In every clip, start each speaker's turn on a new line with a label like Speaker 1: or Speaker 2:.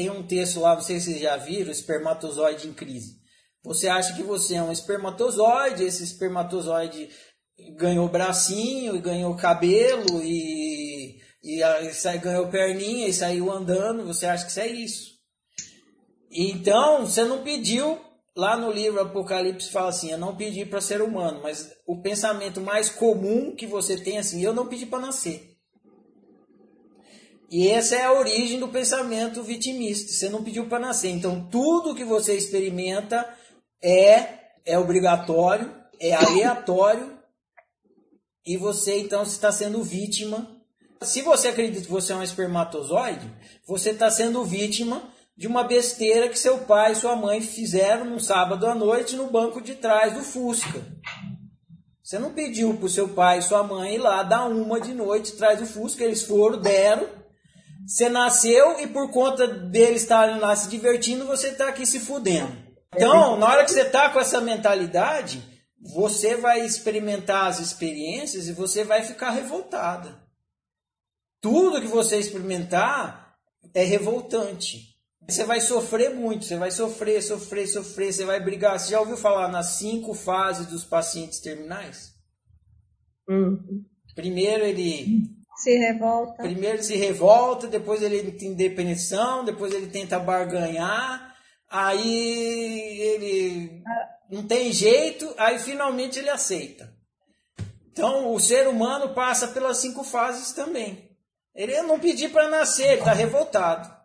Speaker 1: tem um texto lá, não sei se vocês já viram, espermatozoide em crise. Você acha que você é um espermatozoide, esse espermatozoide ganhou bracinho, ganhou cabelo e, e, e ganhou perninha e saiu andando, você acha que isso é isso. Então, você não pediu, lá no livro Apocalipse fala assim, eu não pedi para ser humano, mas o pensamento mais comum que você tem é assim, eu não pedi para nascer. E essa é a origem do pensamento vitimista. Você não pediu para nascer. Então, tudo que você experimenta é, é obrigatório, é aleatório, e você então está sendo vítima. Se você acredita que você é um espermatozoide, você está sendo vítima de uma besteira que seu pai e sua mãe fizeram num sábado à noite no banco de trás do Fusca. Você não pediu para seu pai e sua mãe ir lá dar uma de noite atrás do Fusca, eles foram, deram, você nasceu e por conta deles estarem lá se divertindo, você está aqui se fudendo. Então, na hora que você está com essa mentalidade, você vai experimentar as experiências e você vai ficar revoltada. Tudo que você experimentar é revoltante. Você vai sofrer muito, você vai sofrer, sofrer, sofrer, você vai brigar. Você já ouviu falar nas cinco fases dos pacientes terminais?
Speaker 2: Uhum.
Speaker 1: Primeiro ele
Speaker 2: se revolta.
Speaker 1: Primeiro ele se revolta, depois ele tem depressão, depois ele tenta barganhar, aí ele não tem jeito, aí finalmente ele aceita. Então o ser humano passa pelas cinco fases também. Ele não pediu para nascer, ele está revoltado.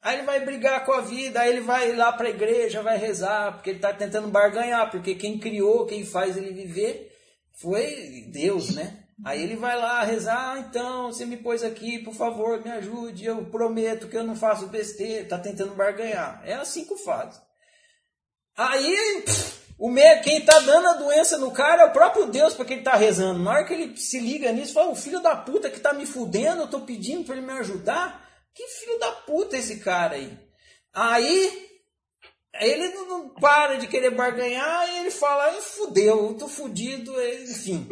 Speaker 1: Aí ele vai brigar com a vida, aí ele vai lá para a igreja, vai rezar, porque ele está tentando barganhar, porque quem criou, quem faz ele viver foi Deus, né? Aí ele vai lá rezar, ah, então, você me pôs aqui, por favor, me ajude, eu prometo que eu não faço besteira, tá tentando barganhar. É assim que faz. Aí, o me, quem tá dando a doença no cara é o próprio Deus para quem ele tá rezando. Na hora que ele se liga nisso, fala, o filho da puta que tá me fudendo, eu tô pedindo para ele me ajudar. Que filho da puta esse cara aí? Aí, ele não, para de querer barganhar e ele fala, fudeu, eu tô fudido, enfim.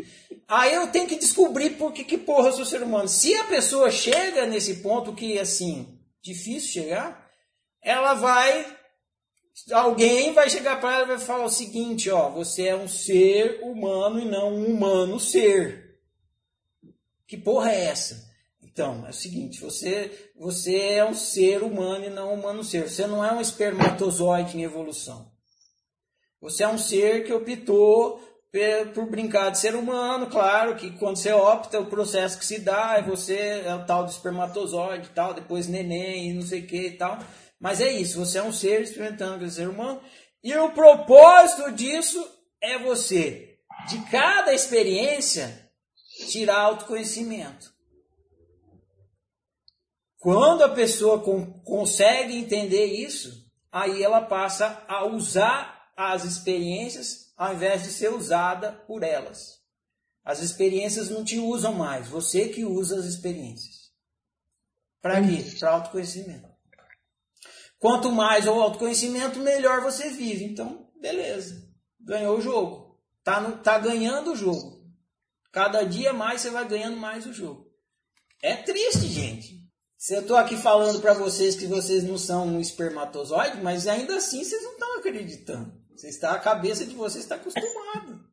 Speaker 1: Aí eu tenho que descobrir por que, que porra eu sou ser humano. Se a pessoa chega nesse ponto que, assim, difícil chegar, ela vai. Alguém vai chegar para ela e vai falar o seguinte: ó, você é um ser humano e não um humano ser. Que porra é essa? Então, é o seguinte: você, você é um ser humano e não um humano ser. Você não é um espermatozoide em evolução. Você é um ser que optou por brincar de ser humano, claro que quando você opta, o processo que se dá é você, é o tal do espermatozoide e tal, depois neném e não sei o que e tal. Mas é isso, você é um ser experimentando ser humano. E o propósito disso é você, de cada experiência, tirar autoconhecimento. Quando a pessoa consegue entender isso, aí ela passa a usar as experiências ao invés de ser usada por elas. As experiências não te usam mais, você que usa as experiências. Para quê? Para autoconhecimento. Quanto mais o autoconhecimento, melhor você vive. Então, beleza. Ganhou o jogo. Tá, no, tá ganhando o jogo. Cada dia mais você vai ganhando mais o jogo. É triste, gente. Se eu tô aqui falando para vocês que vocês não são um espermatozoide, mas ainda assim vocês não estão acreditando. Você está, a cabeça de vocês está acostumado.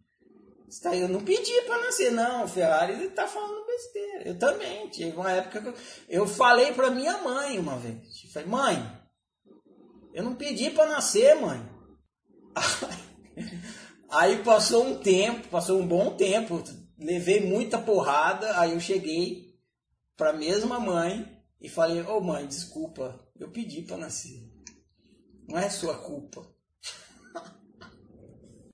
Speaker 1: Está, eu não pedi para nascer, não. O Ferrari está falando besteira. Eu também. Teve uma época que eu, eu falei para minha mãe uma vez. Eu falei, mãe, eu não pedi para nascer, mãe. Aí passou um tempo, passou um bom tempo, levei muita porrada, aí eu cheguei para a mesma mãe e falei: "Ô oh, mãe, desculpa, eu pedi para nascer. Não é sua culpa.